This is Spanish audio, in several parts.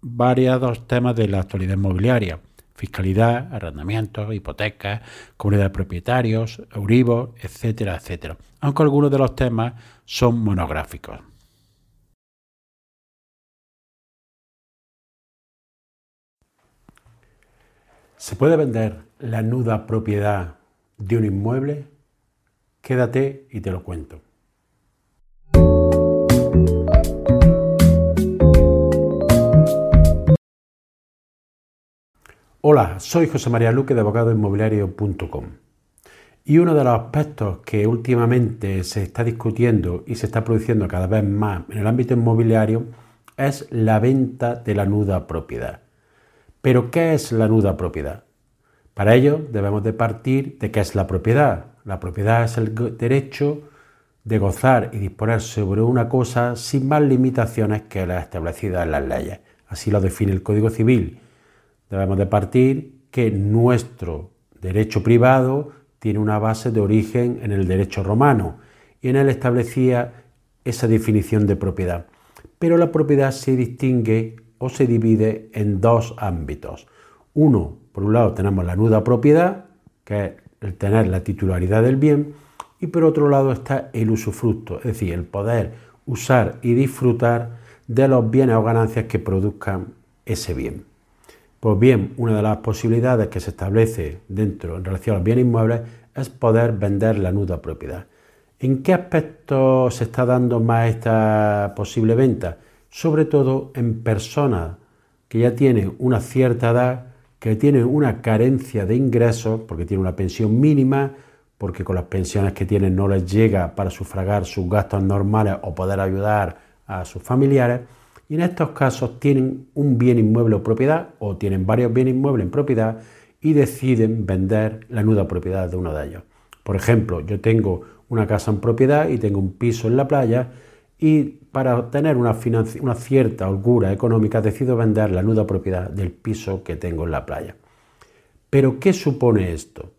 variados temas de la actualidad inmobiliaria, fiscalidad, arrendamientos, hipotecas, comunidad de propietarios, Euribor, etcétera, etcétera, aunque algunos de los temas son monográficos. ¿Se puede vender la nuda propiedad de un inmueble? Quédate y te lo cuento. Hola, soy José María Luque de abogadoinmobiliario.com. Y uno de los aspectos que últimamente se está discutiendo y se está produciendo cada vez más en el ámbito inmobiliario es la venta de la nuda propiedad. Pero ¿qué es la nuda propiedad? Para ello debemos de partir de qué es la propiedad. La propiedad es el derecho de gozar y disponer sobre una cosa sin más limitaciones que las establecidas en las leyes. Así lo define el Código Civil Debemos de partir que nuestro derecho privado tiene una base de origen en el derecho romano y en él establecía esa definición de propiedad. Pero la propiedad se distingue o se divide en dos ámbitos. Uno, por un lado tenemos la nuda propiedad, que es el tener la titularidad del bien, y por otro lado está el usufructo, es decir, el poder usar y disfrutar de los bienes o ganancias que produzcan ese bien. Pues bien, una de las posibilidades que se establece dentro en relación a los bienes inmuebles es poder vender la nuda propiedad. ¿En qué aspecto se está dando más esta posible venta? Sobre todo en personas que ya tienen una cierta edad, que tienen una carencia de ingresos, porque tienen una pensión mínima, porque con las pensiones que tienen no les llega para sufragar sus gastos normales o poder ayudar a sus familiares y en estos casos tienen un bien inmueble o propiedad o tienen varios bienes inmuebles en propiedad y deciden vender la nuda propiedad de uno de ellos. Por ejemplo, yo tengo una casa en propiedad y tengo un piso en la playa y para obtener una, una cierta holgura económica decido vender la nuda propiedad del piso que tengo en la playa. Pero ¿qué supone esto?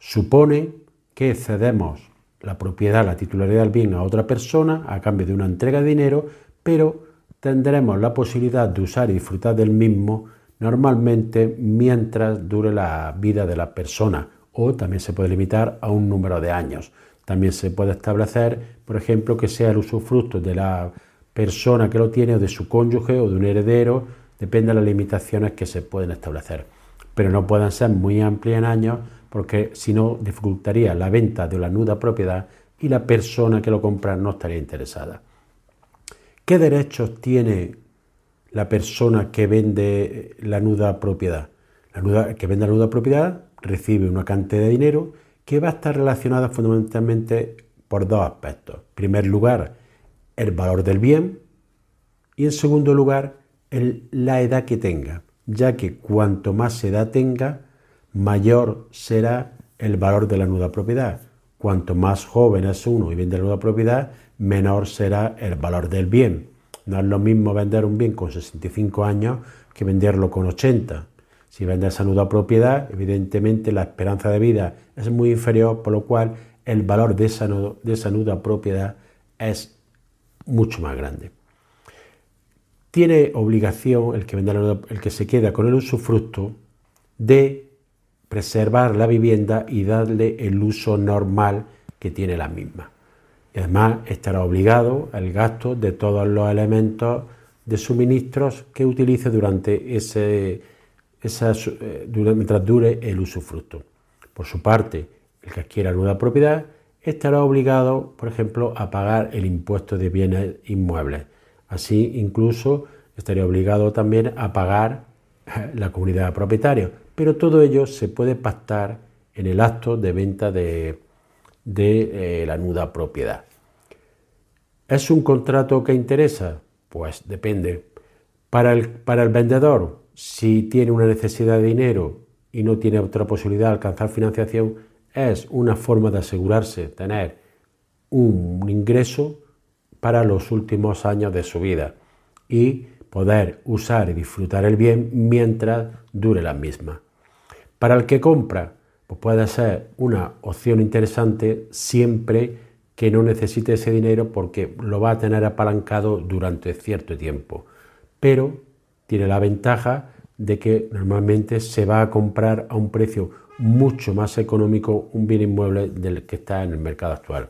Supone que cedemos la propiedad, la titularidad del bien a otra persona a cambio de una entrega de dinero, pero tendremos la posibilidad de usar y disfrutar del mismo normalmente mientras dure la vida de la persona o también se puede limitar a un número de años. También se puede establecer, por ejemplo, que sea el usufructo de la persona que lo tiene o de su cónyuge o de un heredero, depende de las limitaciones que se pueden establecer. Pero no pueden ser muy amplias en años porque si no dificultaría la venta de la nuda propiedad y la persona que lo compra no estaría interesada. ¿Qué derechos tiene la persona que vende la nuda propiedad? La que vende la nuda propiedad recibe una cantidad de dinero que va a estar relacionada fundamentalmente por dos aspectos. En primer lugar, el valor del bien y en segundo lugar, la edad que tenga, ya que cuanto más edad tenga, mayor será el valor de la nuda propiedad. Cuanto más joven es uno y vende la nuda propiedad, menor será el valor del bien. No es lo mismo vender un bien con 65 años que venderlo con 80. Si vendes esa nuda propiedad, evidentemente la esperanza de vida es muy inferior, por lo cual el valor de esa, de esa nuda propiedad es mucho más grande. Tiene obligación el que, vende el que se queda con el usufructo de preservar la vivienda y darle el uso normal que tiene la misma. Y además estará obligado al gasto de todos los elementos de suministros que utilice durante ese, eh, mientras dure el usufructo. Por su parte, el que adquiera nueva propiedad estará obligado, por ejemplo, a pagar el impuesto de bienes inmuebles. Así, incluso estaría obligado también a pagar la comunidad de propietarios. Pero todo ello se puede pactar en el acto de venta de, de eh, la nuda propiedad. ¿Es un contrato que interesa? Pues depende. Para el, para el vendedor, si tiene una necesidad de dinero y no tiene otra posibilidad de alcanzar financiación, es una forma de asegurarse tener un ingreso para los últimos años de su vida y poder usar y disfrutar el bien mientras dure la misma. Para el que compra, pues puede ser una opción interesante siempre que no necesite ese dinero porque lo va a tener apalancado durante cierto tiempo. Pero tiene la ventaja de que normalmente se va a comprar a un precio mucho más económico un bien inmueble del que está en el mercado actual.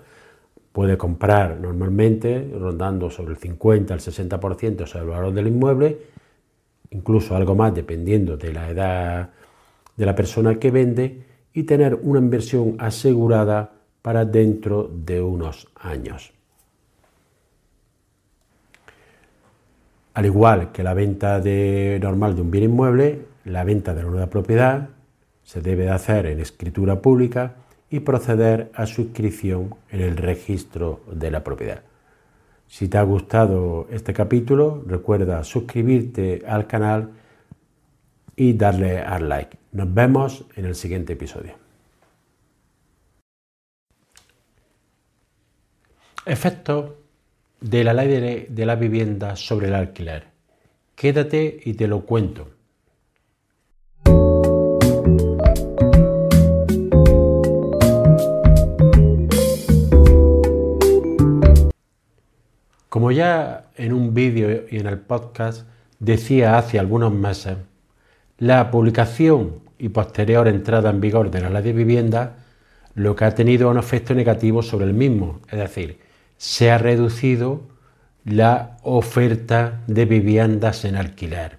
Puede comprar normalmente rondando sobre el 50 al 60% sobre el valor del inmueble, incluso algo más dependiendo de la edad de la persona que vende y tener una inversión asegurada para dentro de unos años. Al igual que la venta normal de un bien inmueble, la venta de la nueva propiedad se debe de hacer en escritura pública y proceder a su inscripción en el registro de la propiedad. Si te ha gustado este capítulo, recuerda suscribirte al canal y darle al like. Nos vemos en el siguiente episodio. Efectos de la ley de, la vivienda sobre el alquiler. Quédate y te lo cuento. Como ya en un vídeo y en el podcast decía hace algunos meses, la publicación y posterior entrada en vigor de la ley de vivienda lo que ha tenido un efecto negativo sobre el mismo, es decir, se ha reducido la oferta de viviendas en alquiler.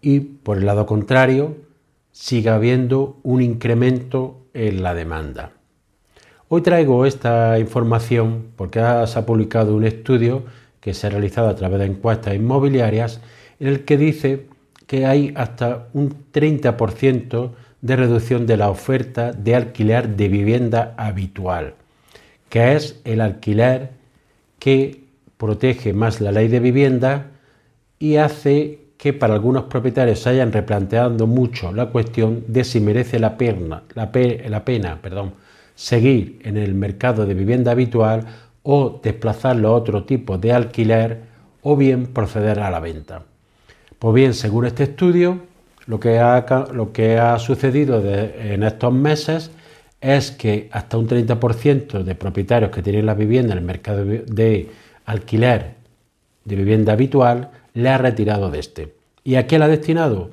Y por el lado contrario, sigue habiendo un incremento en la demanda. Hoy traigo esta información porque se ha publicado un estudio que se ha realizado a través de encuestas inmobiliarias en el que dice que hay hasta un 30% de reducción de la oferta de alquiler de vivienda habitual que es el alquiler que protege más la ley de vivienda y hace que para algunos propietarios se hayan replanteado mucho la cuestión de si merece la pena, seguir en el mercado de vivienda habitual o desplazarlo a otro tipo de alquiler o bien proceder a la venta. Pues bien, según este estudio, lo que ha, sucedido en estos meses es que hasta un 30% de propietarios que tienen la vivienda en el mercado de alquiler de vivienda habitual le ha retirado de este. ¿Y a qué la ha destinado?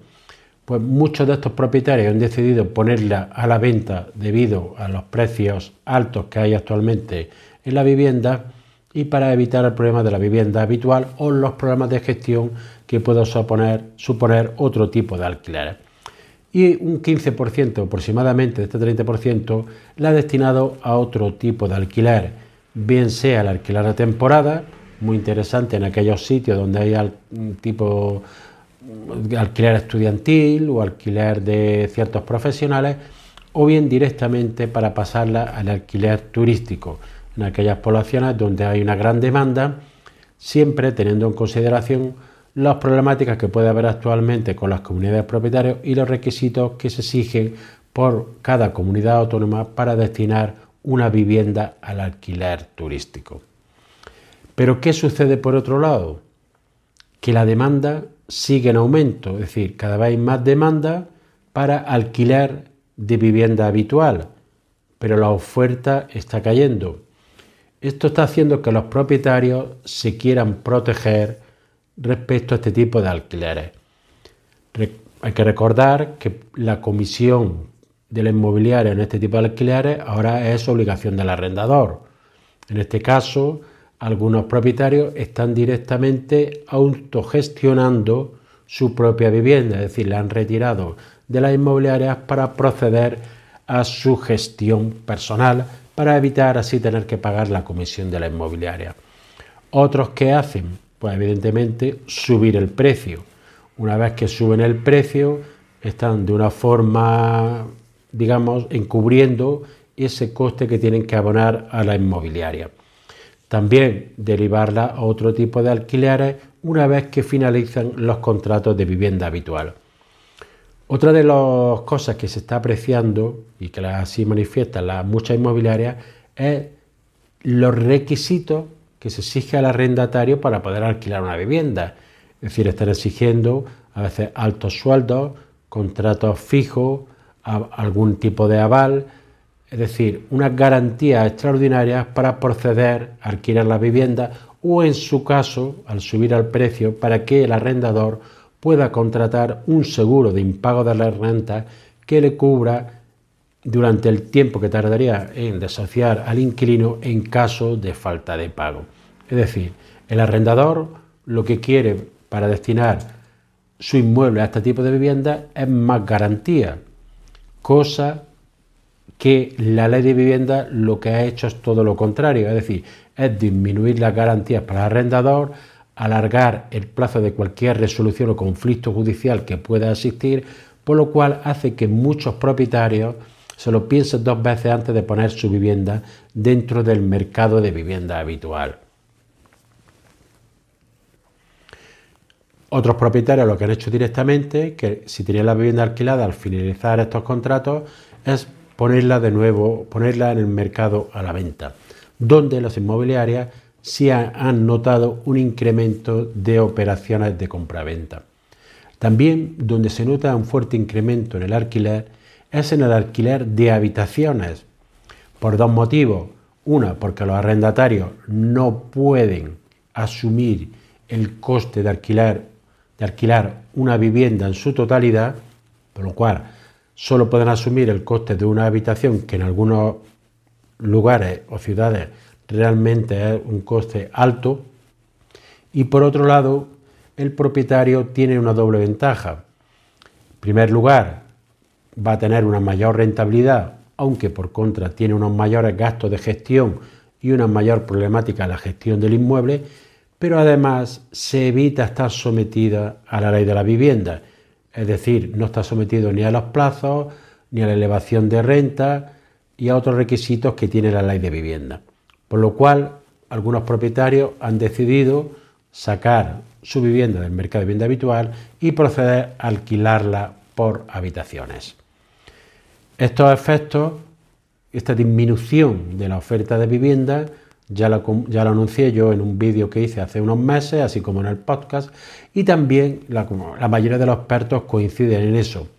Pues muchos de estos propietarios han decidido ponerla a la venta debido a los precios altos que hay actualmente en la vivienda y para evitar el problema de la vivienda habitual o los problemas de gestión que pueda suponer, suponer otro tipo de alquileres y un 15% aproximadamente de este 30% la ha destinado a otro tipo de alquiler, bien sea el alquiler de temporada, muy interesante en aquellos sitios donde hay tipo alquiler estudiantil o alquiler de ciertos profesionales, o bien directamente para pasarla al alquiler turístico, en aquellas poblaciones donde hay una gran demanda, siempre teniendo en consideración las problemáticas que puede haber actualmente con las comunidades de propietarios y los requisitos que se exigen por cada comunidad autónoma para destinar una vivienda al alquiler turístico. Pero ¿qué sucede por otro lado? Que la demanda sigue en aumento, es decir, cada vez hay más demanda para alquiler de vivienda habitual, pero la oferta está cayendo. Esto está haciendo que los propietarios se quieran proteger respecto a este tipo de alquileres. hay que recordar que la comisión de la inmobiliaria en este tipo de alquileres ahora es obligación del arrendador. En este caso, algunos propietarios están directamente autogestionando su propia vivienda, es decir, la han retirado de las inmobiliarias para proceder a su gestión personal para evitar así tener que pagar la comisión de la inmobiliaria. Otros que hacen pues evidentemente subir el precio. Una vez que suben el precio, están de una forma, digamos, encubriendo ese coste que tienen que abonar a la inmobiliaria. También derivarla a otro tipo de alquileres una vez que finalizan los contratos de vivienda habitual. Otra de las cosas que se está apreciando y que así manifiestan las muchas inmobiliarias es los requisitos que se exige al arrendatario para poder alquilar una vivienda. Es decir, están exigiendo a veces altos sueldos, contratos fijos, algún tipo de aval, es decir, unas garantías extraordinarias para proceder a alquilar la vivienda o en su caso, al subir al precio, para que el arrendador pueda contratar un seguro de impago de la renta que le cubra durante el tiempo que tardaría en desociar al inquilino en caso de falta de pago. Es decir, el arrendador lo que quiere para destinar su inmueble a este tipo de vivienda es más garantía, cosa que la ley de vivienda lo que ha hecho es todo lo contrario, es decir, es disminuir las garantías para el arrendador, alargar el plazo de cualquier resolución o conflicto judicial que pueda existir, por lo cual hace que muchos propietarios se lo piensen dos veces antes de poner su vivienda dentro del mercado de vivienda habitual. Otros propietarios lo que han hecho directamente, que si tenían la vivienda alquilada al finalizar estos contratos, es ponerla de nuevo, ponerla en el mercado a la venta, donde las inmobiliarias sí han notado un incremento de operaciones de compra-venta. También donde se nota un fuerte incremento en el alquiler es en el alquiler de habitaciones, por dos motivos. Una, porque los arrendatarios no pueden asumir el coste de alquilar, de alquilar una vivienda en su totalidad, por lo cual solo pueden asumir el coste de una habitación que en algunos lugares o ciudades realmente es un coste alto. Y por otro lado, el propietario tiene una doble ventaja. En primer lugar, va a tener una mayor rentabilidad, aunque por contra tiene unos mayores gastos de gestión y una mayor problemática en la gestión del inmueble, pero además se evita estar sometida a la ley de la vivienda es decir, no está sometido ni a los plazos, ni a la elevación de renta y a otros requisitos que tiene la ley de vivienda. Por lo cual, algunos propietarios han decidido sacar su vivienda del mercado de vivienda habitual y proceder a alquilarla por habitaciones. Estos efectos, esta disminución de la oferta de vivienda, ya lo, anuncié yo en un vídeo que hice hace unos meses, así como en el podcast, y también la, la mayoría de los expertos coinciden en eso.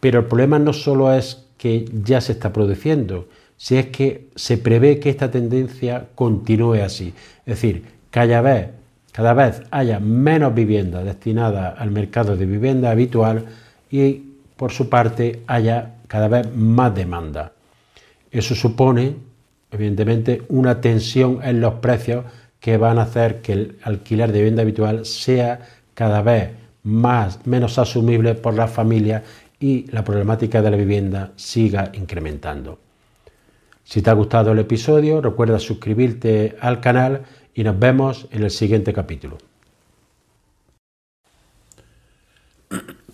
Pero el problema no solo es que ya se está produciendo, si es que se prevé que esta tendencia continúe así. Es decir, cada vez, cada vez haya menos viviendas destinadas al mercado de vivienda habitual y por su parte haya cada vez más demanda. Eso supone evidentemente, una tensión en los precios que van a hacer que el alquiler de vivienda habitual sea cada vez más, menos asumible por las familias y la problemática de la vivienda siga incrementando. Si te ha gustado el episodio, recuerda suscribirte al canal y nos vemos en el siguiente capítulo.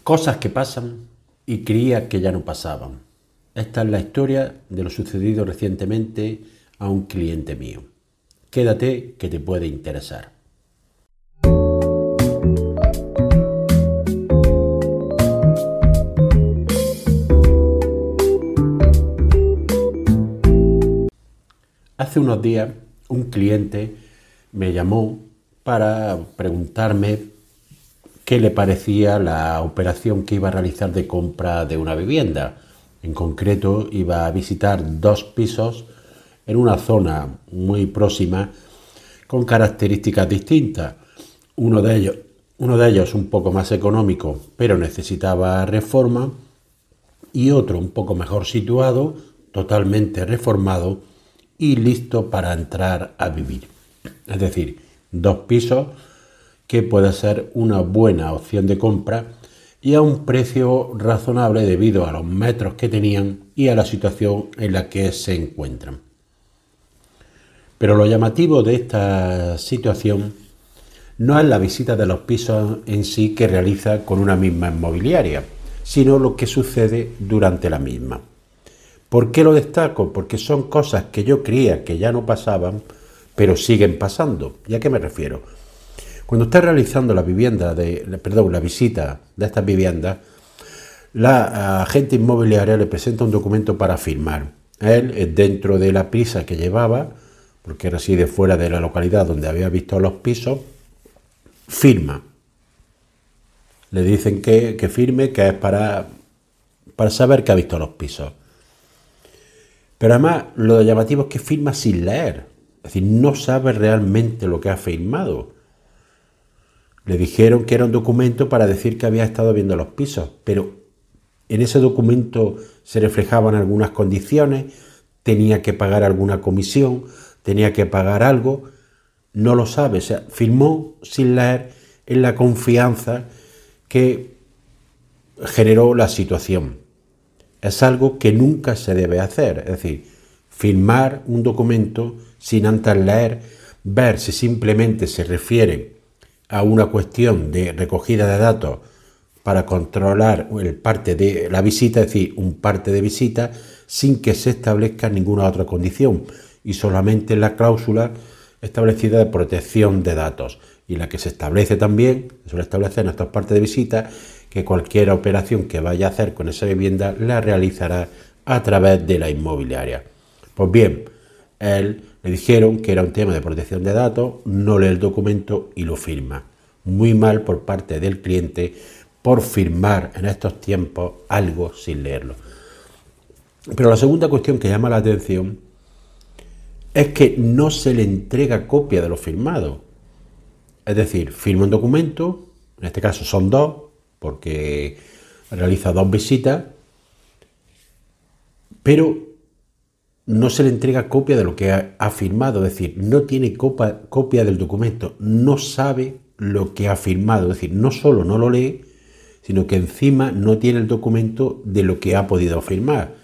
Cosas que pasan y creía que ya no pasaban. Esta es la historia de lo sucedido recientemente a un cliente mío. Quédate que te puede interesar. Hace unos días un cliente me llamó para preguntarme qué le parecía la operación que iba a realizar de compra de una vivienda en concreto, iba a visitar dos pisos en una zona muy próxima con características distintas. Uno de ellos, uno de ellos un poco más económico, pero necesitaba reforma, y otro un poco mejor situado, totalmente reformado y listo para entrar a vivir. Es decir, dos pisos que puede ser una buena opción de compra y a un precio razonable debido a los metros que tenían y a la situación en la que se encuentran. Pero lo llamativo de esta situación no es la visita de los pisos en sí que realiza con una misma inmobiliaria, sino lo que sucede durante la misma. ¿Por qué lo destaco? Porque son cosas que yo creía que ya no pasaban pero siguen pasando. ¿Y a qué me refiero? Cuando está realizando la vivienda perdón, la visita de estas viviendas, la agente inmobiliaria le presenta un documento para firmar. Él, dentro de la prisa que llevaba, porque reside fuera de la localidad donde había visto los pisos, firma. Le dicen que, que firme, que es para, para saber que ha visto los pisos. Pero además, lo llamativo es que firma sin leer. Es decir, no sabe realmente lo que ha firmado. Le dijeron que era un documento para decir que había estado viendo los pisos, pero en ese documento se reflejaban algunas condiciones, tenía que pagar alguna comisión, tenía que pagar algo, no lo sabe, o sea, firmó sin leer en la confianza que generó la situación. Es algo que nunca se debe hacer, es decir, firmar un documento sin antes leer, ver si simplemente se refiere a una cuestión de recogida de datos para controlar el parte de la visita, es decir, un parte de visita, sin que se establezca ninguna otra condición y solamente la cláusula establecida de protección de datos y la que se establece también, se suele establecer en estas partes de visita, que cualquier operación que vaya a hacer con esa vivienda la realizará a través de la inmobiliaria. Pues bien, él le dijeron que era un tema de protección de datos, no lee el documento y lo firma. Muy mal por parte del cliente por firmar en estos tiempos algo sin leerlo. Pero la segunda cuestión que llama la atención es que no se le entrega copia de lo firmado. Es decir, firma un documento, en este caso son dos, porque realiza dos visitas, pero no se le entrega copia de lo que ha, firmado, es decir, no tiene copia del documento, no sabe lo que ha firmado, es decir, no solo no lo lee, sino que encima no tiene el documento de lo que ha podido firmar.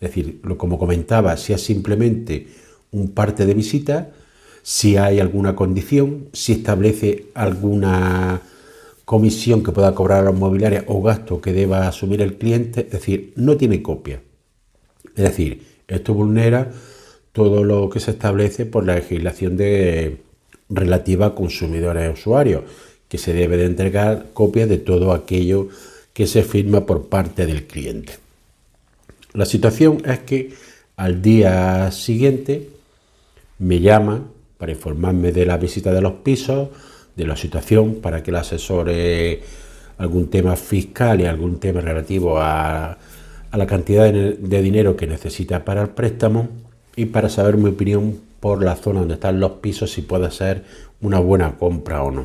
Es decir, como comentaba, si es simplemente un parte de visita, si hay alguna condición, si establece alguna comisión que pueda cobrar a la inmobiliaria o gasto que deba asumir el cliente, es decir, no tiene copia. Es decir, esto vulnera todo lo que se establece por la legislación relativa a consumidores y usuarios, que se debe de entregar copias de todo aquello que se firma por parte del cliente. La situación es que al día siguiente me llama para informarme de la visita de los pisos, de la situación, para que le asesore algún tema fiscal y algún tema relativo a a la cantidad de, dinero que necesita para el préstamo y para saber mi opinión por la zona donde están los pisos si puede ser una buena compra o no.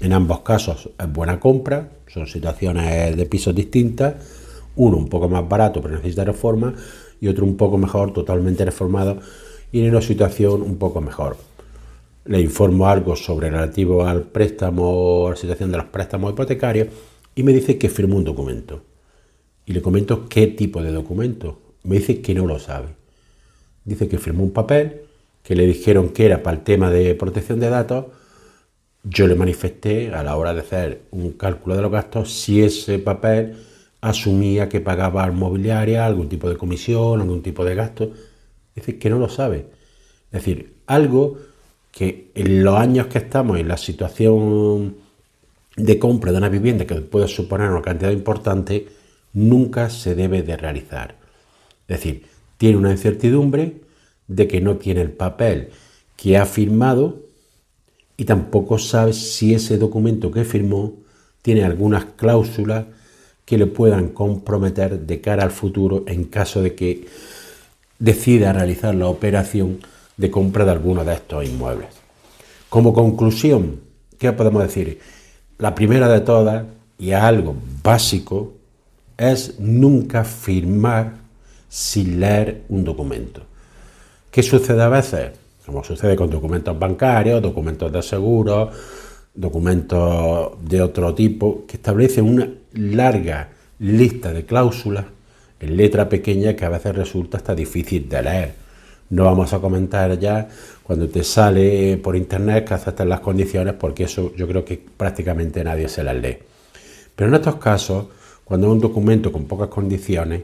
En ambos casos es buena compra, son situaciones de pisos distintas, uno un poco más barato pero necesita reforma y otro un poco mejor, totalmente reformado y en una situación un poco mejor. Le informo algo sobre relativo al préstamo, a la situación de los préstamos hipotecarios y me dice que firmó un documento y le comento qué tipo de documento. Me dice que no lo sabe. Dice que firmó un papel, que le dijeron que era para el tema de protección de datos. Yo le manifesté a la hora de hacer un cálculo de los gastos si ese papel asumía que pagaba al algún tipo de comisión, algún tipo de gasto. Dice que no lo sabe. Es decir, algo que en los años que estamos en la situación de compra de una vivienda que puede suponer una cantidad importante, nunca se debe de realizar. Es decir, tiene una incertidumbre de que no tiene el papel que ha firmado y tampoco sabe si ese documento que firmó tiene algunas cláusulas que le puedan comprometer de cara al futuro en caso de que decida realizar la operación de compra de alguno de estos inmuebles. Como conclusión, ¿qué podemos decir? La primera de todas, y algo básico, es nunca firmar sin leer un documento. ¿Qué sucede a veces? Como sucede con documentos bancarios, documentos de seguro, documentos de otro tipo, que establecen una larga lista de cláusulas en letra pequeña que a veces resulta hasta difícil de leer. No vamos a comentar ya cuando te sale por internet que aceptas las condiciones, porque eso yo creo que prácticamente nadie se las lee. Pero en estos casos cuando es un documento con pocas condiciones,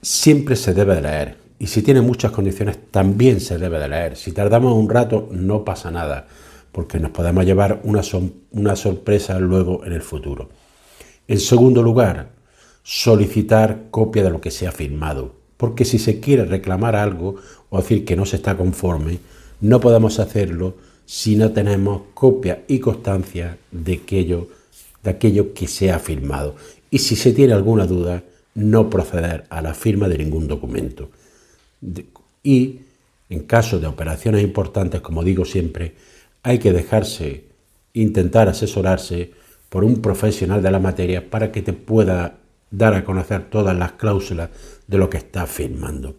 siempre se debe leer y si tiene muchas condiciones también se debe de leer. Si tardamos un rato no pasa nada, porque nos podemos llevar una sorpresa luego en el futuro. En segundo lugar, solicitar copia de lo que se ha firmado, porque si se quiere reclamar algo o decir que no se está conforme, no podemos hacerlo si no tenemos copia y constancia de aquello, de aquello que se ha firmado. Y si se tiene alguna duda, no proceder a la firma de ningún documento. Y en caso de operaciones importantes, como digo siempre, hay que dejarse, intentar asesorarse por un profesional de la materia para que te pueda dar a conocer todas las cláusulas de lo que estás firmando.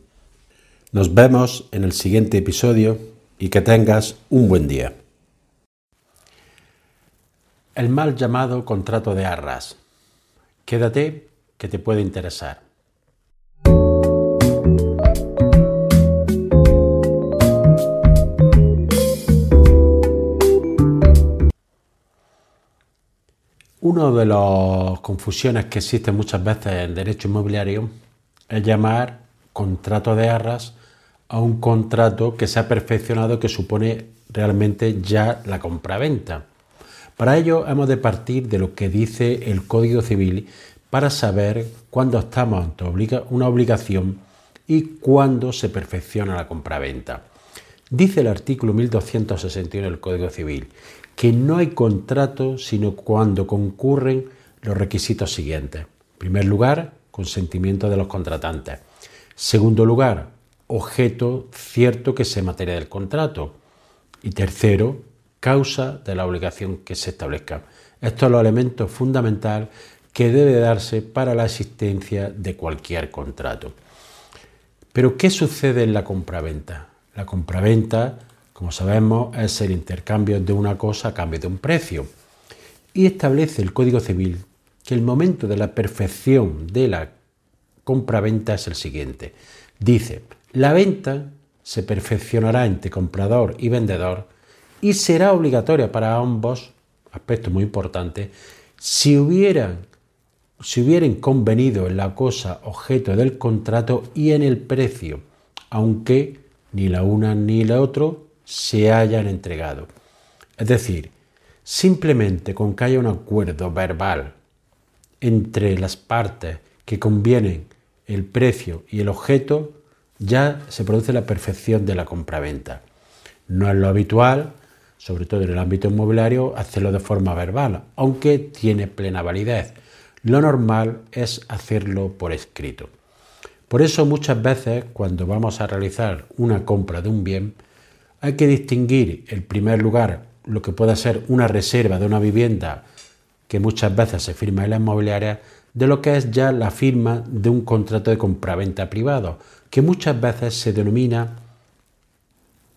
Nos vemos en el siguiente episodio y que tengas un buen día. El mal llamado contrato de arras. Quédate que te puede interesar. Una de las confusiones que existen muchas veces en derecho inmobiliario es llamar contrato de arras a un contrato que se ha perfeccionado que supone realmente ya la compraventa. Para ello hemos de partir de lo que dice el Código Civil para saber cuándo estamos ante una obligación y cuándo se perfecciona la compraventa. Dice el artículo 1261 del Código Civil que no hay contrato sino cuando concurren los requisitos siguientes. En primer lugar, consentimiento de los contratantes. Segundo lugar, objeto cierto que se materia del contrato. Y tercero, causa de la obligación que se establezca. Estos son los elementos fundamentales que debe darse para la existencia de cualquier contrato. Pero, ¿qué sucede en la compraventa? La compraventa como sabemos, es el intercambio de una cosa a cambio de un precio. Y establece el Código Civil que el momento de la perfección de la compra-venta es el siguiente. Dice, la venta se perfeccionará entre comprador y vendedor y será obligatoria para ambos, aspecto muy importante, si hubieran, si hubieran convenido en la cosa objeto del contrato y en el precio, aunque ni la una ni la otra se hayan entregado. Es decir, simplemente con que haya un acuerdo verbal entre las partes que convienen el precio y el objeto, ya se produce la perfección de la compraventa. No es lo habitual, sobre todo en el ámbito inmobiliario, hacerlo de forma verbal, aunque tiene plena validez. Lo normal es hacerlo por escrito. Por eso muchas veces cuando vamos a realizar una compra de un bien, hay que distinguir, en primer lugar, lo que pueda ser una reserva de una vivienda que muchas veces se firma en la inmobiliaria, de lo que es ya la firma de un contrato de compraventa privado, que muchas veces se denomina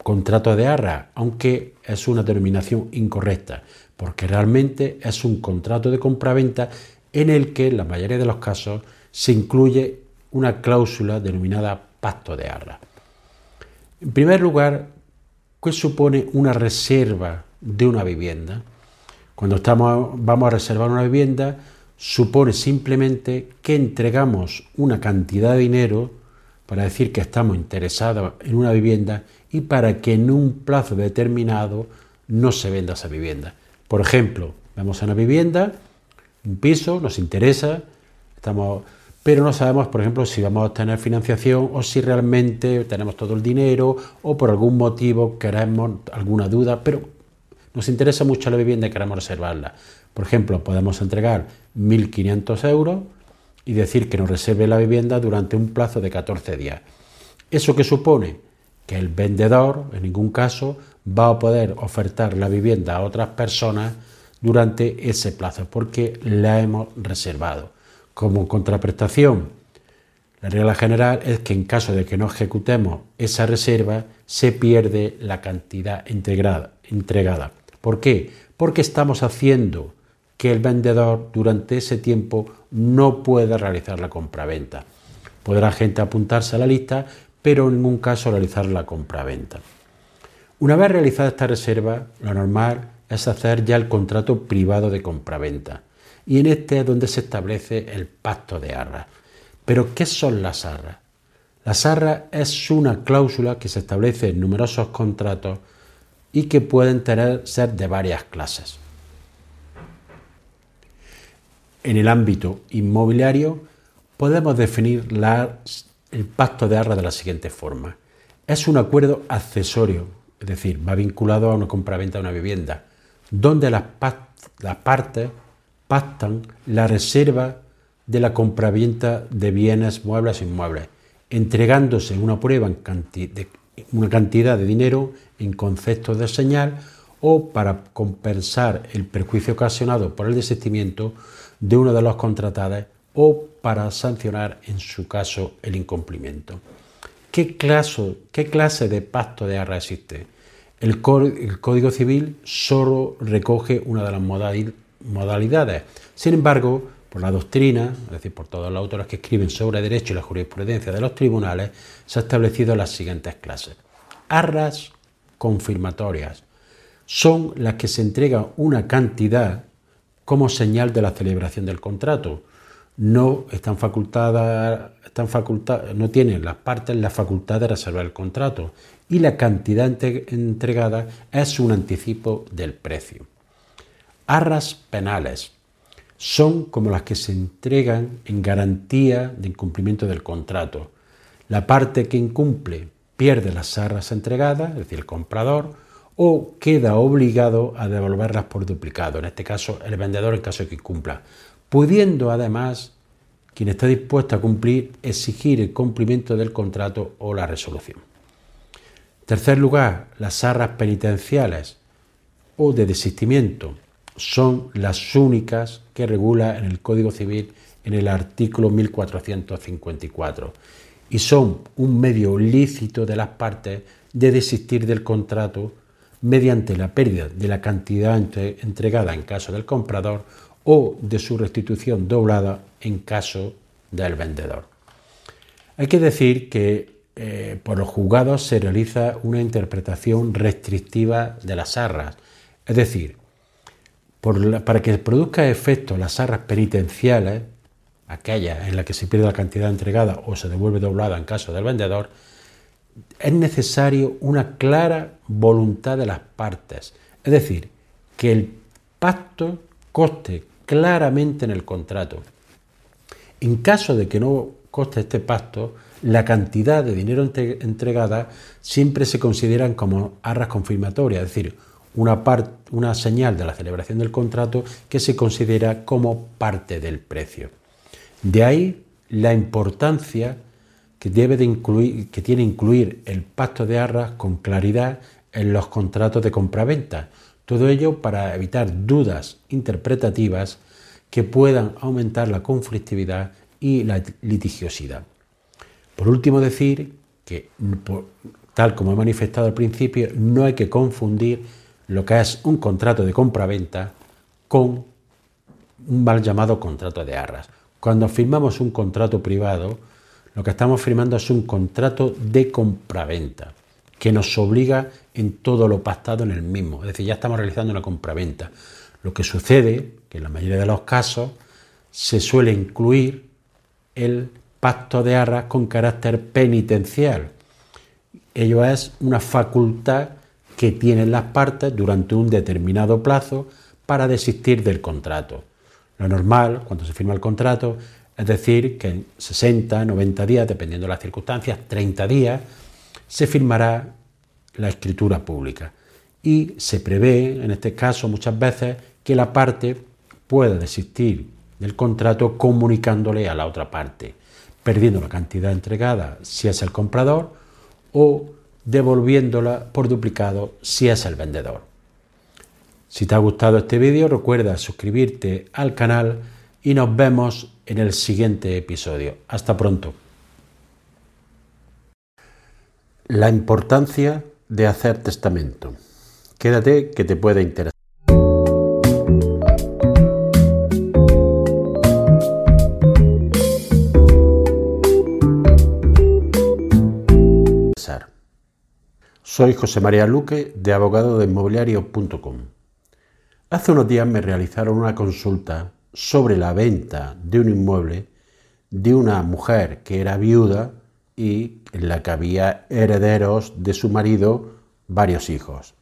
contrato de arra, aunque es una denominación incorrecta, porque realmente es un contrato de compraventa en el que en la mayoría de los casos se incluye una cláusula denominada pacto de arra. En primer lugar, ¿Qué supone una reserva de una vivienda? Cuando estamos, vamos a reservar una vivienda, supone simplemente que entregamos una cantidad de dinero para decir que estamos interesados en una vivienda y para que en un plazo determinado no se venda esa vivienda. Por ejemplo, vemos una vivienda, un piso, nos interesa, estamos pero no sabemos, por ejemplo, si vamos a obtener financiación o si realmente tenemos todo el dinero o por algún motivo queremos alguna duda, pero nos interesa mucho la vivienda y queremos reservarla. Por ejemplo, podemos entregar 1.500 euros y decir que nos reserve la vivienda durante un plazo de 14 días. ¿Eso qué supone? Que el vendedor, en ningún caso, va a poder ofertar la vivienda a otras personas durante ese plazo porque la hemos reservado. Como contraprestación, la regla general es que en caso de que no ejecutemos esa reserva, se pierde la cantidad entregada. ¿Por qué? Porque estamos haciendo que el vendedor durante ese tiempo no pueda realizar la compraventa. Podrá gente apuntarse a la lista, pero en ningún caso realizar la compraventa. Una vez realizada esta reserva, lo normal es hacer ya el contrato privado de compraventa y en este es donde se establece el pacto de arras. Pero ¿qué son las arras? Las arras es una cláusula que se establece en numerosos contratos y que pueden tener, ser de varias clases. En el ámbito inmobiliario podemos definir el pacto de arras de la siguiente forma. Es un acuerdo accesorio, es decir, va vinculado a una compraventa de una vivienda, donde las, las partes pactan la reserva de la compraventa de bienes muebles e inmuebles, entregándose una prueba en una cantidad de dinero en concepto de señal o para compensar el perjuicio ocasionado por el desistimiento de uno de los contratados o para sancionar en su caso el incumplimiento. ¿Qué clase, qué clase de pacto de arra existe? El, Código Civil solo recoge una de las modalidades. Sin embargo, por la doctrina, es decir, por todos los autores que escriben sobre derecho y la jurisprudencia de los tribunales, se ha establecido las siguientes clases. Arras confirmatorias son las que se entrega una cantidad como señal de la celebración del contrato. No están facultadas, están no tienen las partes la facultad de reservar el contrato y la cantidad entregada es un anticipo del precio. Arras penales son como las que se entregan en garantía de incumplimiento del contrato. La parte que incumple pierde las arras entregadas, es decir, el comprador, o queda obligado a devolverlas por duplicado, en este caso el vendedor en caso de que cumpla, pudiendo además quien está dispuesto a cumplir exigir el cumplimiento del contrato o la resolución. Tercer lugar, las arras penitenciales o de desistimiento son las únicas que regula en el Código Civil en el artículo 1454 y son un medio lícito de las partes de desistir del contrato mediante la pérdida de la cantidad entregada en caso del comprador o de su restitución doblada en caso del vendedor. Hay que decir que eh, por los juzgados se realiza una interpretación restrictiva de las arras, es decir, para que produzca efecto las arras penitenciales, aquellas en las que se pierde la cantidad entregada o se devuelve doblada en caso del vendedor, es necesario una clara voluntad de las partes, es decir, que el pacto coste claramente en el contrato. En caso de que no coste este pacto, la cantidad de dinero entregada siempre se consideran como arras confirmatorias, es decir, una, una señal de la celebración del contrato que se considera como parte del precio. De ahí la importancia que, debe de incluir, que tiene incluir el pacto de arras con claridad en los contratos de compraventa. Todo ello para evitar dudas interpretativas que puedan aumentar la conflictividad y la litigiosidad. Por último, decir que, tal como he manifestado al principio, no hay que confundir lo que es un contrato de compraventa con un mal llamado contrato de arras. Cuando firmamos un contrato privado, lo que estamos firmando es un contrato de compraventa que nos obliga en todo lo pactado en el mismo. Es decir, ya estamos realizando una compraventa. Lo que sucede, que en la mayoría de los casos, se suele incluir el pacto de arras con carácter penitencial. Ello es una facultad que tienen las partes durante un determinado plazo para desistir del contrato. Lo normal, cuando se firma el contrato, es decir, que en 60, 90 días, dependiendo de las circunstancias, 30 días, se firmará la escritura pública. Y se prevé, en este caso, muchas veces, que la parte pueda desistir del contrato comunicándole a la otra parte, perdiendo la cantidad entregada si es el comprador o devolviéndola por duplicado si es el vendedor. Si te ha gustado este vídeo, recuerda suscribirte al canal y nos vemos en el siguiente episodio. Hasta pronto. La importancia de hacer testamento. Quédate que te puede interesar. Soy José María Luque de abogado de inmobiliario.com. Hace unos días me realizaron una consulta sobre la venta de un inmueble de una mujer que era viuda y en la que había herederos de su marido, varios hijos.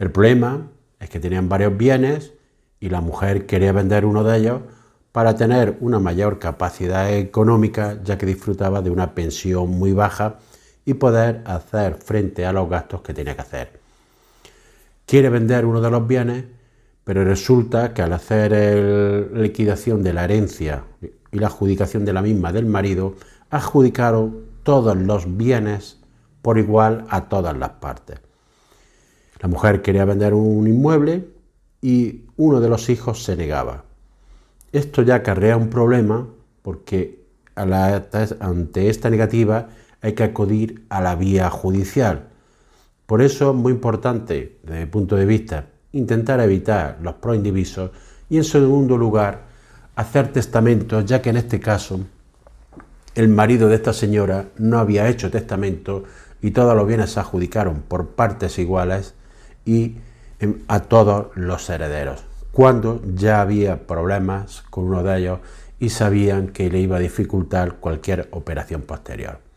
El problema es que tenían varios bienes y la mujer quería vender uno de ellos para tener una mayor capacidad económica, ya que disfrutaba de una pensión muy baja y poder hacer frente a los gastos que tenía que hacer. Quiere vender uno de los bienes, pero resulta que al hacer la liquidación de la herencia y la adjudicación de la misma del marido, adjudicaron todos los bienes por igual a todas las partes. La mujer quería vender un inmueble y uno de los hijos se negaba. Esto ya acarrea un problema porque ante esta negativa hay que acudir a la vía judicial. Por eso es muy importante, desde mi punto de vista, intentar evitar los proindivisos y en segundo lugar, hacer testamentos, ya que en este caso el marido de esta señora no había hecho testamento y todos los bienes se adjudicaron por partes iguales y em, a todos los herederos cuando ya había problemas con uno de ellos y sabían que le iba a dificultar cualquier operación posterior.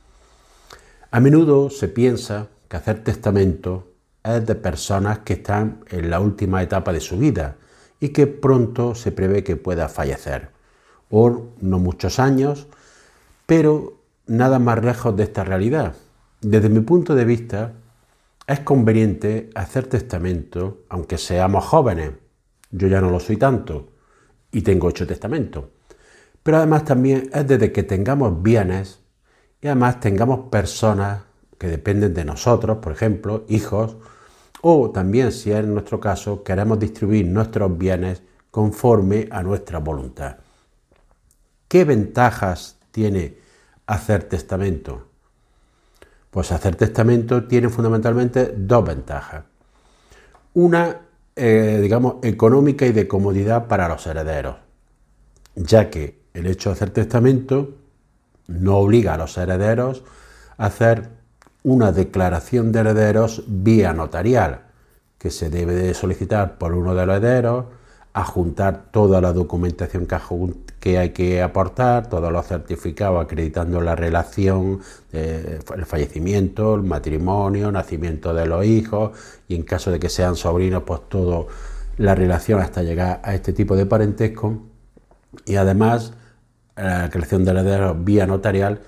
A menudo se piensa que hacer testamento es de personas que están en la última etapa de su vida y que pronto se prevé que pueda fallecer, o no muchos años, pero nada más lejos de esta realidad. Desde mi punto de vista, es conveniente hacer testamento aunque seamos jóvenes, yo ya no lo soy tanto y tengo ocho testamentos. Pero además también es desde que tengamos bienes y además tengamos personas que dependen de nosotros, por ejemplo, hijos, o también si es en nuestro caso queremos distribuir nuestros bienes conforme a nuestra voluntad. ¿Qué ventajas tiene hacer testamento? Pues hacer testamento tiene fundamentalmente dos ventajas. Una eh, digamos, económica y de comodidad para los herederos, ya que el hecho de hacer testamento no obliga a los herederos a hacer una declaración de herederos vía notarial, que se debe de solicitar por uno de los herederos, a juntar toda la documentación que hay que aportar, todos los certificados acreditando la relación, el fallecimiento, el matrimonio, nacimiento de los hijos y en caso de que sean sobrinos, pues toda la relación hasta llegar a este tipo de parentesco. Y además, la creación de herederos vía notarial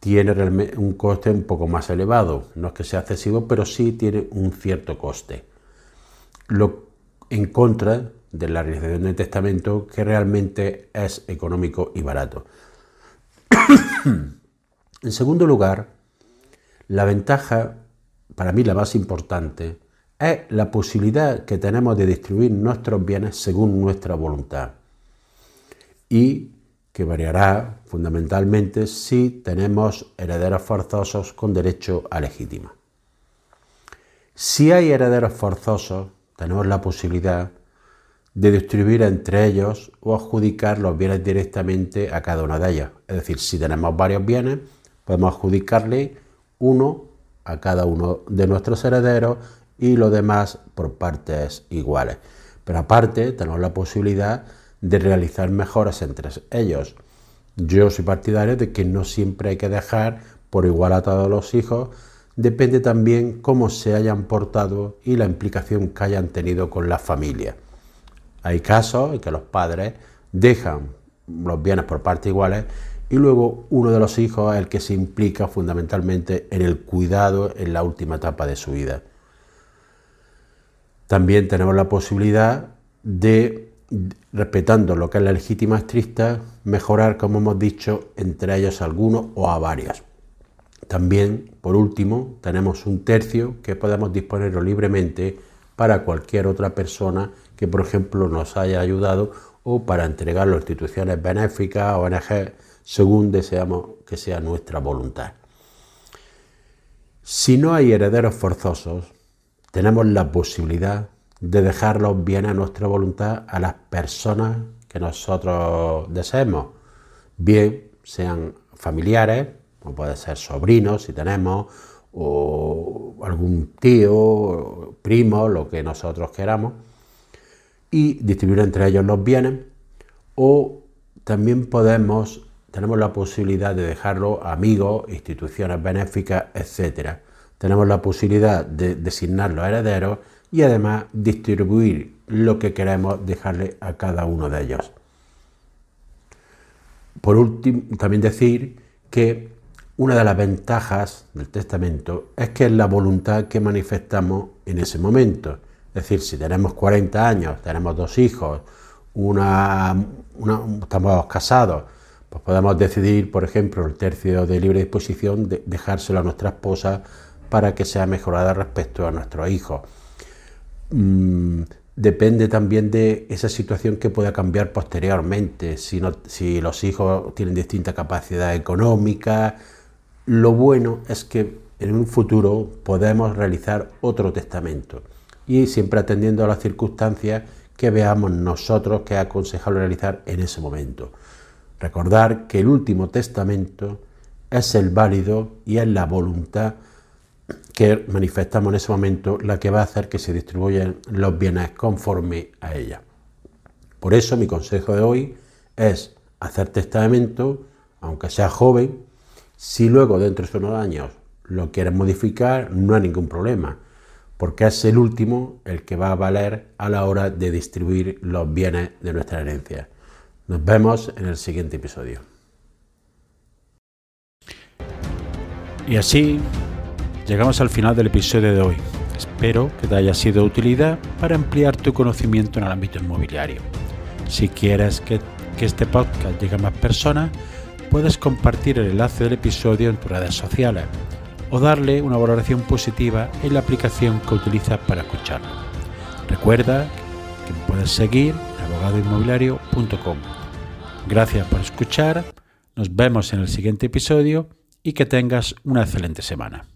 tiene un coste un poco más elevado. No es que sea excesivo, pero sí tiene un cierto coste. Lo en contra de la realización del testamento que realmente es económico y barato. en segundo lugar, la ventaja, para mí la más importante, es la posibilidad que tenemos de distribuir nuestros bienes según nuestra voluntad y que variará fundamentalmente si tenemos herederos forzosos con derecho a legítima. Si hay herederos forzosos, tenemos la posibilidad de distribuir entre ellos o adjudicar los bienes directamente a cada una de ellas. Es decir, si tenemos varios bienes, podemos adjudicarle uno a cada uno de nuestros herederos y los demás por partes iguales. Pero aparte, tenemos la posibilidad de realizar mejoras entre ellos. Yo soy partidario de que no siempre hay que dejar por igual a todos los hijos, depende también cómo se hayan portado y la implicación que hayan tenido con la familia. Hay casos en que los padres dejan los bienes por partes iguales y luego uno de los hijos es el que se implica fundamentalmente en el cuidado en la última etapa de su vida. También tenemos la posibilidad de, respetando lo que es la legítima estricta, mejorar, como hemos dicho, entre ellos algunos o a varios. También, por último, tenemos un tercio que podemos disponerlo libremente para cualquier otra persona que, por ejemplo, nos haya ayudado o para entregarlo a instituciones benéficas, ONG, según deseamos que sea nuestra voluntad. Si no hay herederos forzosos, tenemos la posibilidad de dejarlos bien a nuestra voluntad a las personas que nosotros deseemos, bien sean familiares, o puede ser sobrinos si tenemos, o algún tío, primo, lo que nosotros queramos, y distribuir entre ellos los bienes, o también podemos tenemos la posibilidad de dejarlo a amigos, instituciones benéficas, etc. Tenemos la posibilidad de designar los herederos y además distribuir lo que queremos dejarle a cada uno de ellos. Por último, también decir que una de las ventajas del testamento es que es la voluntad que manifestamos en ese momento. Es decir, si tenemos 40 años, tenemos dos hijos, una, estamos casados, pues podemos decidir, por ejemplo, el tercio de libre disposición, de dejárselo a nuestra esposa para que sea mejorada respecto a nuestros hijos. Mm, depende también de esa situación que pueda cambiar posteriormente, si, los hijos tienen distinta capacidad económica. Lo bueno es que en un futuro podemos realizar otro testamento y siempre atendiendo a las circunstancias que veamos nosotros que es aconsejable realizar en ese momento. Recordar que el último testamento es el válido y es la voluntad que manifestamos en ese momento la que va a hacer que se distribuyan los bienes conforme a ella. Por eso mi consejo de hoy es hacer testamento, aunque sea joven, si luego dentro de unos años lo quieres modificar, no hay ningún problema, porque es el último el que va a valer a la hora de distribuir los bienes de nuestra herencia. Nos vemos en el siguiente episodio. Y así llegamos al final del episodio de hoy. Espero que te haya sido de utilidad para ampliar tu conocimiento en el ámbito inmobiliario. Si quieres que, este podcast llegue a más personas, puedes compartir el enlace del episodio en tus redes sociales o darle una valoración positiva en la aplicación que utilizas para escucharlo. Recuerda que me puedes seguir en abogadoinmobiliario.com. Gracias por escuchar, nos vemos en el siguiente episodio y que tengas una excelente semana.